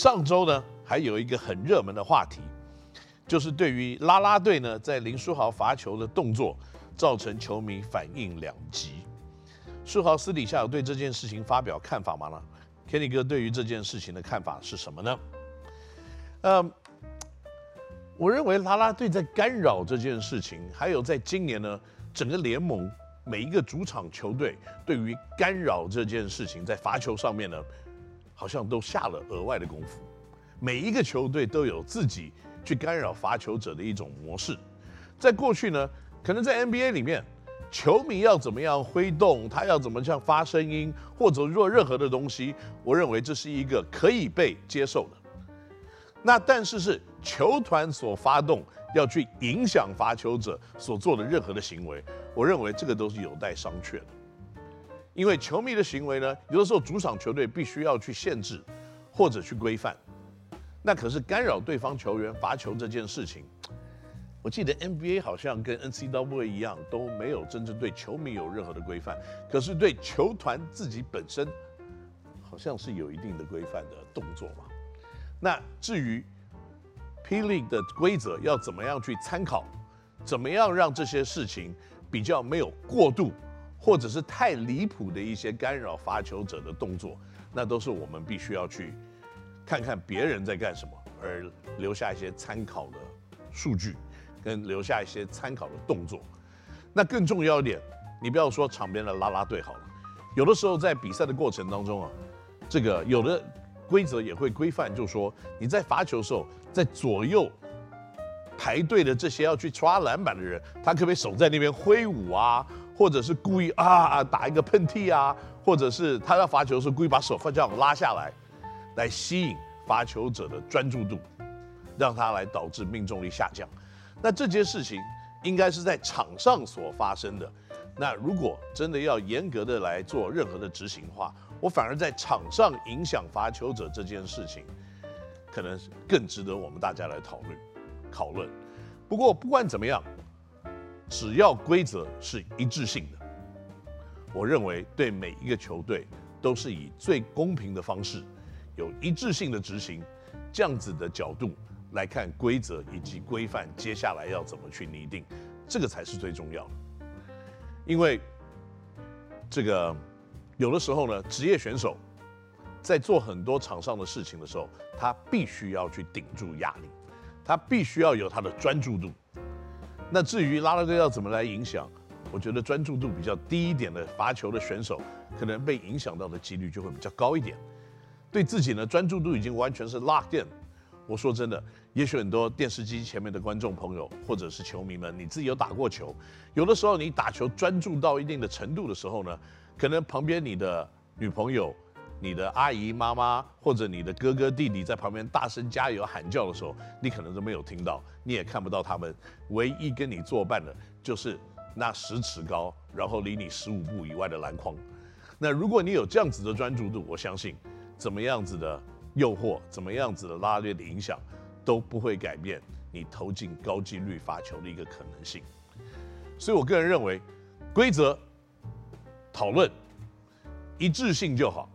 上周呢，还有一个很热门的话题，就是对于拉拉队呢在林书豪罚球的动作，造成球迷反应两极。书豪私底下有对这件事情发表看法吗呢？Kenny 哥对于这件事情的看法是什么呢？嗯，我认为拉拉队在干扰这件事情，还有在今年呢，整个联盟每一个主场球队对于干扰这件事情，在罚球上面呢，好像都下了额外的功夫。每一个球队都有自己去干扰罚球者的一种模式。在过去呢，可能在 NBA 里面，球迷要怎么样挥动，他要怎么样发声音，或者做任何的东西，我认为这是一个可以被接受的。那但是是球团所发动要去影响罚球者所做的任何的行为，我认为这个都是有待商榷的。因为球迷的行为呢，有的时候主场球队必须要去限制或者去规范。那可是干扰对方球员罚球这件事情，我记得 NBA 好像跟 NCAA 一样都没有真正对球迷有任何的规范，可是对球团自己本身好像是有一定的规范的动作嘛。那至于 P. League 的规则要怎么样去参考，怎么样让这些事情比较没有过度，或者是太离谱的一些干扰罚球者的动作，那都是我们必须要去看看别人在干什么，而留下一些参考的数据，跟留下一些参考的动作。那更重要一点，你不要说场边的啦啦队好了，有的时候在比赛的过程当中啊，这个有的。规则也会规范，就是说你在罚球的时候，在左右排队的这些要去抓篮板的人，他可不可以手在那边挥舞啊？或者是故意啊啊打一个喷嚏啊？或者是他要罚球的时候故意把手放这样拉下来，来吸引罚球者的专注度，让他来导致命中率下降。那这件事情应该是在场上所发生的。那如果真的要严格的来做任何的执行的话，我反而在场上影响罚球者这件事情，可能更值得我们大家来讨论讨论。不过不管怎么样，只要规则是一致性的，我认为对每一个球队都是以最公平的方式，有一致性的执行，这样子的角度来看规则以及规范，接下来要怎么去拟定，这个才是最重要的。因为这个。有的时候呢，职业选手在做很多场上的事情的时候，他必须要去顶住压力，他必须要有他的专注度。那至于拉拉队要怎么来影响，我觉得专注度比较低一点的罚球的选手，可能被影响到的几率就会比较高一点。对自己呢，专注度已经完全是 locked in。我说真的，也许很多电视机前面的观众朋友或者是球迷们，你自己有打过球，有的时候你打球专注到一定的程度的时候呢，可能旁边你的女朋友、你的阿姨妈妈或者你的哥哥弟弟在旁边大声加油喊叫的时候，你可能都没有听到，你也看不到他们。唯一跟你作伴的就是那十尺高，然后离你十五步以外的篮筐。那如果你有这样子的专注度，我相信怎么样子的诱惑，怎么样子的拉力的影响，都不会改变你投进高几率罚球的一个可能性。所以我个人认为，规则。讨论一致性就好。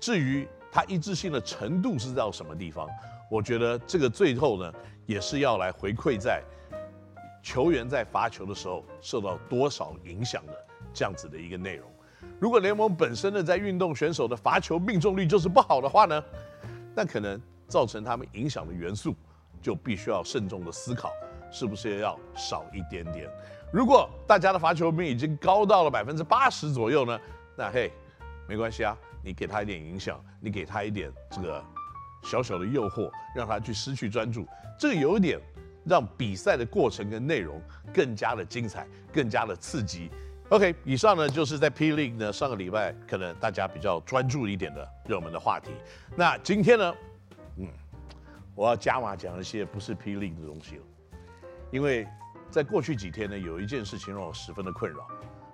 至于它一致性的程度是到什么地方，我觉得这个最后呢，也是要来回馈在球员在罚球的时候受到多少影响的这样子的一个内容。如果联盟本身呢，在运动选手的罚球命中率就是不好的话呢，那可能造成他们影响的元素就必须要慎重的思考，是不是要少一点点。如果大家的罚球命已经高到了百分之八十左右呢，那嘿，没关系啊，你给他一点影响，你给他一点这个小小的诱惑，让他去失去专注，这个有一点让比赛的过程跟内容更加的精彩，更加的刺激。OK，以上呢就是在 P League 呢上个礼拜可能大家比较专注一点的热门的话题。那今天呢，嗯，我要加码讲一些不是 P League 的东西了，因为。在过去几天呢，有一件事情让我十分的困扰，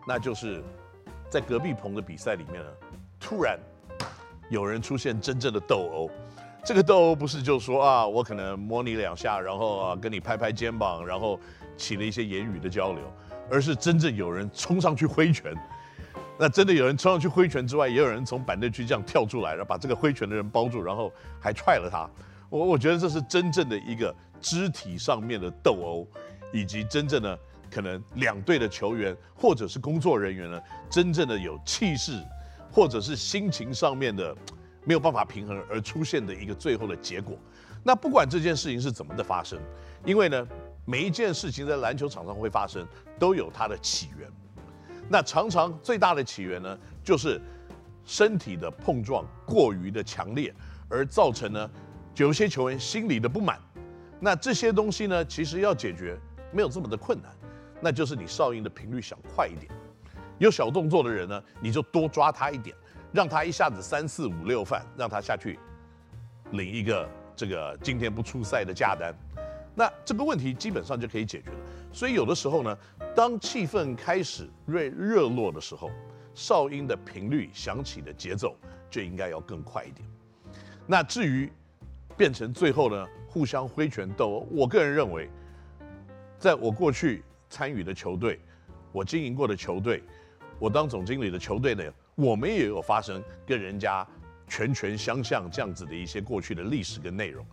那就是在隔壁棚的比赛里面呢，突然有人出现真正的斗殴。这个斗殴不是就说啊，我可能摸你两下，然后啊跟你拍拍肩膀，然后起了一些言语的交流，而是真正有人冲上去挥拳。那真的有人冲上去挥拳之外，也有人从板凳区这样跳出来，然后把这个挥拳的人包住，然后还踹了他。我我觉得这是真正的一个肢体上面的斗殴，以及真正的可能两队的球员或者是工作人员呢，真正的有气势，或者是心情上面的没有办法平衡而出现的一个最后的结果。那不管这件事情是怎么的发生，因为呢，每一件事情在篮球场上会发生，都有它的起源。那常常最大的起源呢，就是身体的碰撞过于的强烈，而造成呢，有些球员心里的不满。那这些东西呢，其实要解决没有这么的困难，那就是你哨音的频率想快一点。有小动作的人呢，你就多抓他一点，让他一下子三四五六犯，让他下去领一个这个今天不出赛的假单。那这个问题基本上就可以解决了。所以有的时候呢，当气氛开始热热络的时候，哨音的频率响起的节奏就应该要更快一点。那至于变成最后呢，互相挥拳斗殴，我个人认为，在我过去参与的球队，我经营过的球队，我当总经理的球队呢，我们也有发生跟人家拳拳相向这样子的一些过去的历史跟内容。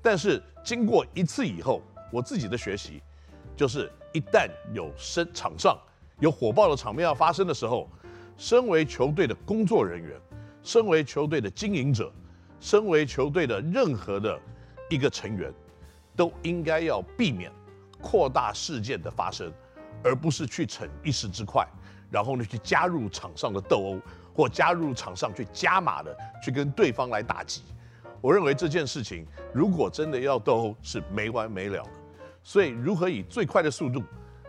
但是经过一次以后，我自己的学习，就是一旦有生场上有火爆的场面要发生的时候，身为球队的工作人员，身为球队的经营者，身为球队的任何的一个成员，都应该要避免扩大事件的发生，而不是去逞一时之快，然后呢去加入场上的斗殴，或加入场上去加码的去跟对方来打击。我认为这件事情，如果真的要斗殴，是没完没了的。所以，如何以最快的速度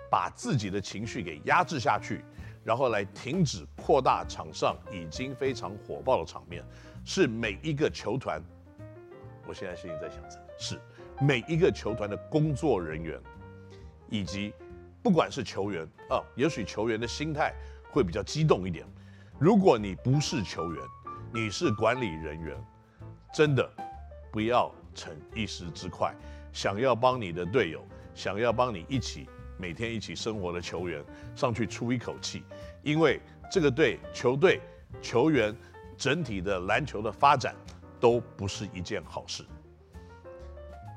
把自己的情绪给压制下去，然后来停止扩大场上已经非常火爆的场面，是每一个球团，我现在心里在想着，是每一个球团的工作人员，以及不管是球员啊，也许球员的心态会比较激动一点。如果你不是球员，你是管理人员。真的不要逞一时之快，想要帮你的队友，想要帮你一起每天一起生活的球员上去出一口气，因为这个对球队、球员整体的篮球的发展都不是一件好事。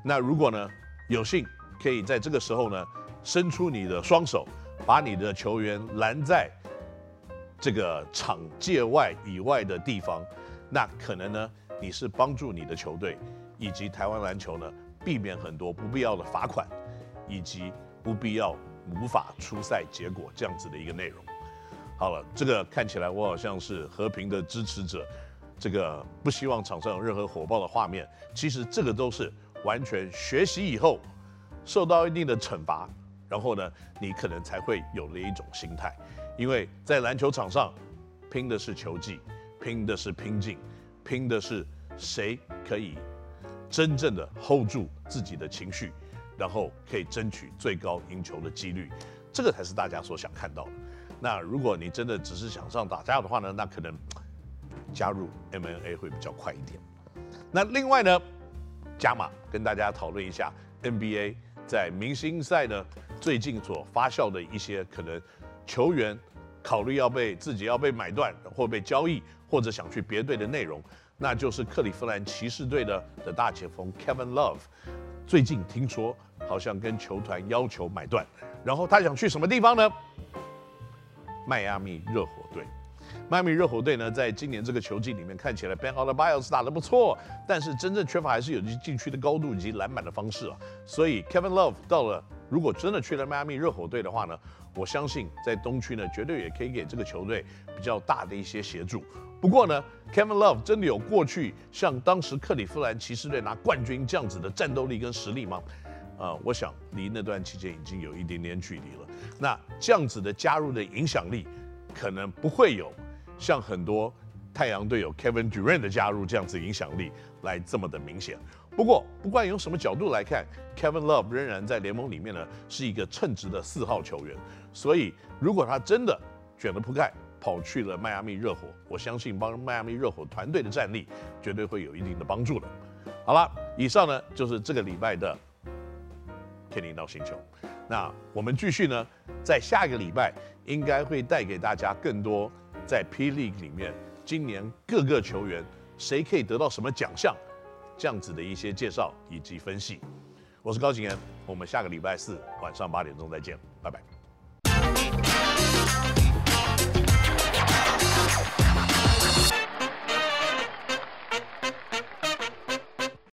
那如果呢，有幸可以在这个时候呢，伸出你的双手，把你的球员拦在这个场界外以外的地方，那可能呢。你是帮助你的球队以及台湾篮球呢，避免很多不必要的罚款，以及不必要无法出赛结果这样子的一个内容。好了，这个看起来我好像是和平的支持者，这个不希望场上有任何火爆的画面。其实这个都是完全学习以后受到一定的惩罚，然后呢，你可能才会有了一种心态。因为在篮球场上拼的是球技，拼的是拼劲，拼的是。谁可以真正的 hold 住自己的情绪，然后可以争取最高赢球的几率，这个才是大家所想看到的。那如果你真的只是想上打架的话呢，那可能加入 MMA 会比较快一点。那另外呢，加码跟大家讨论一下 NBA 在明星赛呢最近所发酵的一些可能球员考虑要被自己要被买断或被交易，或者想去别队的内容。那就是克利夫兰骑士队的的大前锋 Kevin Love，最近听说好像跟球团要求买断，然后他想去什么地方呢？迈阿密热火队。迈阿密热火队呢，在今年这个球季里面看起来 Bam Adebayo 打得不错，但是真正缺乏还是有禁区的高度以及篮板的方式啊。所以 Kevin Love 到了，如果真的去了迈阿密热火队的话呢，我相信在东区呢，绝对也可以给这个球队比较大的一些协助。不过呢，Kevin Love 真的有过去像当时克里夫兰骑士队拿冠军这样子的战斗力跟实力吗？啊、我想离那段期间已经有一点点距离了。那这样子的加入的影响力，可能不会有像很多太阳队友 Kevin Durant 的加入这样子影响力来这么的明显。不过，不管用什么角度来看，Kevin Love 仍然在联盟里面呢是一个称职的四号球员。所以，如果他真的卷了铺盖，跑去了迈阿密热火，我相信帮迈阿密热火团队的战力绝对会有一定的帮助的。好了，以上呢就是这个礼拜的 Kenny NOW 星球。那我们继续呢，在下一个礼拜应该会带给大家更多在 P League 里面，今年各个球员谁可以得到什么奖项，这样子的一些介绍以及分析。我是高景言，我们下个礼拜四晚上八点钟再见，拜拜。